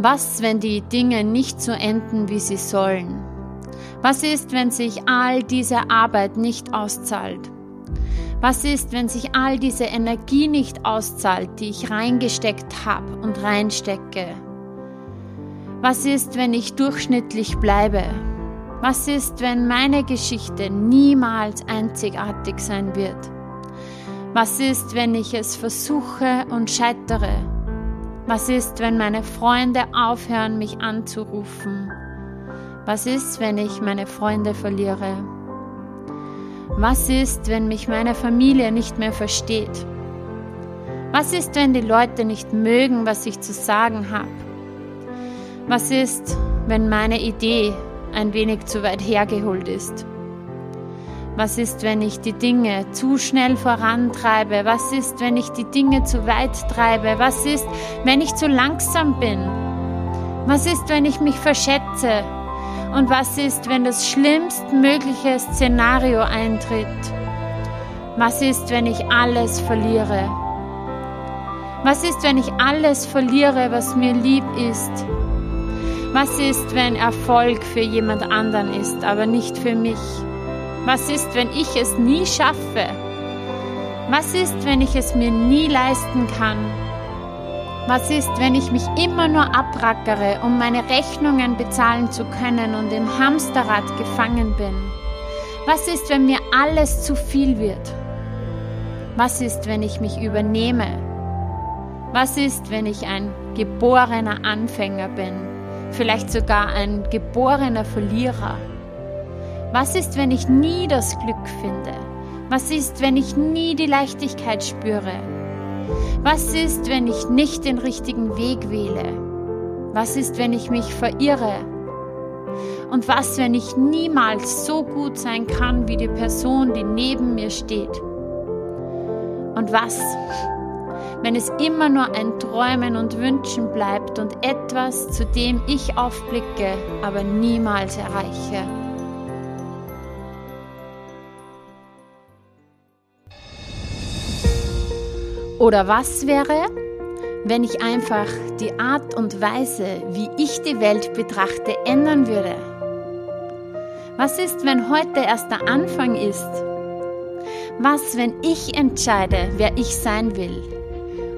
Was, wenn die Dinge nicht so enden, wie sie sollen? Was ist, wenn sich all diese Arbeit nicht auszahlt? Was ist, wenn sich all diese Energie nicht auszahlt, die ich reingesteckt habe und reinstecke? Was ist, wenn ich durchschnittlich bleibe? Was ist, wenn meine Geschichte niemals einzigartig sein wird? Was ist, wenn ich es versuche und scheitere? Was ist, wenn meine Freunde aufhören, mich anzurufen? Was ist, wenn ich meine Freunde verliere? Was ist, wenn mich meine Familie nicht mehr versteht? Was ist, wenn die Leute nicht mögen, was ich zu sagen habe? Was ist, wenn meine Idee ein wenig zu weit hergeholt ist? Was ist, wenn ich die Dinge zu schnell vorantreibe? Was ist, wenn ich die Dinge zu weit treibe? Was ist, wenn ich zu langsam bin? Was ist, wenn ich mich verschätze? Und was ist, wenn das schlimmstmögliche Szenario eintritt? Was ist, wenn ich alles verliere? Was ist, wenn ich alles verliere, was mir lieb ist? Was ist, wenn Erfolg für jemand anderen ist, aber nicht für mich? Was ist, wenn ich es nie schaffe? Was ist, wenn ich es mir nie leisten kann? Was ist, wenn ich mich immer nur abrackere, um meine Rechnungen bezahlen zu können und im Hamsterrad gefangen bin? Was ist, wenn mir alles zu viel wird? Was ist, wenn ich mich übernehme? Was ist, wenn ich ein geborener Anfänger bin? Vielleicht sogar ein geborener Verlierer? Was ist, wenn ich nie das Glück finde? Was ist, wenn ich nie die Leichtigkeit spüre? Was ist, wenn ich nicht den richtigen Weg wähle? Was ist, wenn ich mich verirre? Und was, wenn ich niemals so gut sein kann wie die Person, die neben mir steht? Und was, wenn es immer nur ein Träumen und Wünschen bleibt und etwas, zu dem ich aufblicke, aber niemals erreiche? Oder was wäre, wenn ich einfach die Art und Weise, wie ich die Welt betrachte, ändern würde? Was ist, wenn heute erst der Anfang ist? Was, wenn ich entscheide, wer ich sein will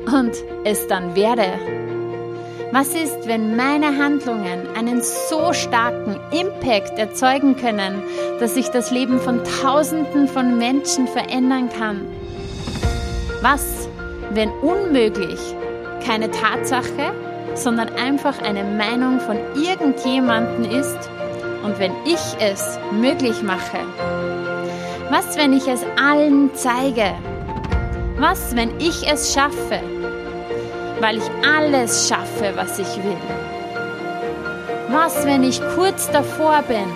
und es dann werde? Was ist, wenn meine Handlungen einen so starken Impact erzeugen können, dass ich das Leben von Tausenden von Menschen verändern kann? Was, wenn unmöglich keine Tatsache, sondern einfach eine Meinung von irgendjemandem ist und wenn ich es möglich mache? Was, wenn ich es allen zeige? Was, wenn ich es schaffe? Weil ich alles schaffe, was ich will. Was, wenn ich kurz davor bin?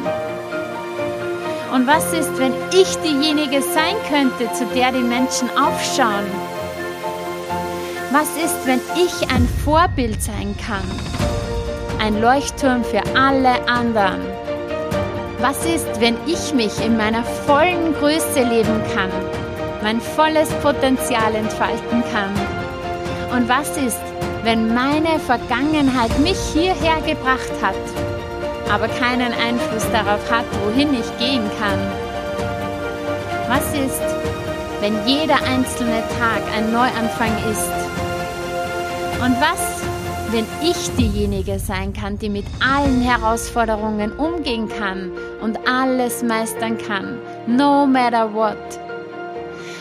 Und was ist, wenn ich diejenige sein könnte, zu der die Menschen aufschauen? Was ist, wenn ich ein Vorbild sein kann? Ein Leuchtturm für alle anderen. Was ist, wenn ich mich in meiner vollen Größe leben kann, mein volles Potenzial entfalten kann? Und was ist, wenn meine Vergangenheit mich hierher gebracht hat, aber keinen Einfluss darauf hat, wohin ich gehen kann? Was ist, wenn jeder einzelne Tag ein Neuanfang ist und was, wenn ich diejenige sein kann, die mit allen Herausforderungen umgehen kann und alles meistern kann, no matter what?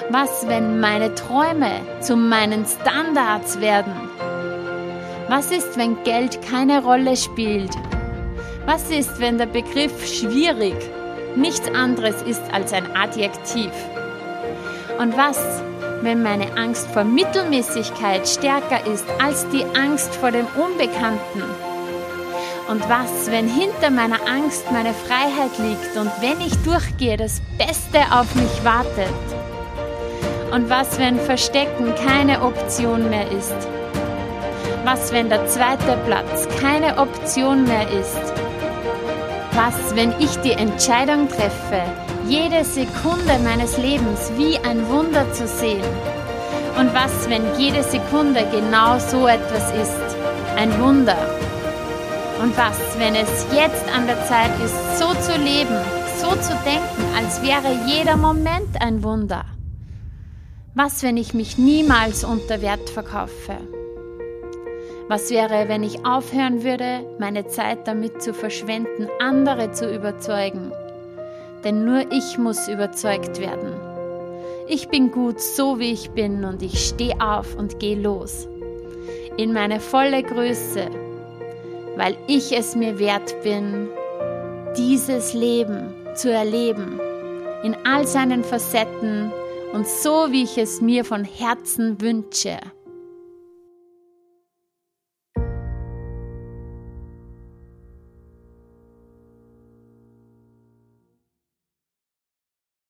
Was, wenn meine Träume zu meinen Standards werden? Was ist, wenn Geld keine Rolle spielt? Was ist, wenn der Begriff schwierig nichts anderes ist als ein Adjektiv? Und was, wenn meine Angst vor Mittelmäßigkeit stärker ist als die Angst vor dem Unbekannten? Und was, wenn hinter meiner Angst meine Freiheit liegt und wenn ich durchgehe, das Beste auf mich wartet? Und was, wenn Verstecken keine Option mehr ist? Was, wenn der zweite Platz keine Option mehr ist? Was, wenn ich die Entscheidung treffe, jede Sekunde meines Lebens wie ein Wunder zu sehen. Und was, wenn jede Sekunde genau so etwas ist? Ein Wunder. Und was, wenn es jetzt an der Zeit ist, so zu leben, so zu denken, als wäre jeder Moment ein Wunder? Was, wenn ich mich niemals unter Wert verkaufe? Was wäre, wenn ich aufhören würde, meine Zeit damit zu verschwenden, andere zu überzeugen? Denn nur ich muss überzeugt werden. Ich bin gut so wie ich bin und ich stehe auf und gehe los. In meine volle Größe, weil ich es mir wert bin, dieses Leben zu erleben, in all seinen Facetten und so wie ich es mir von Herzen wünsche.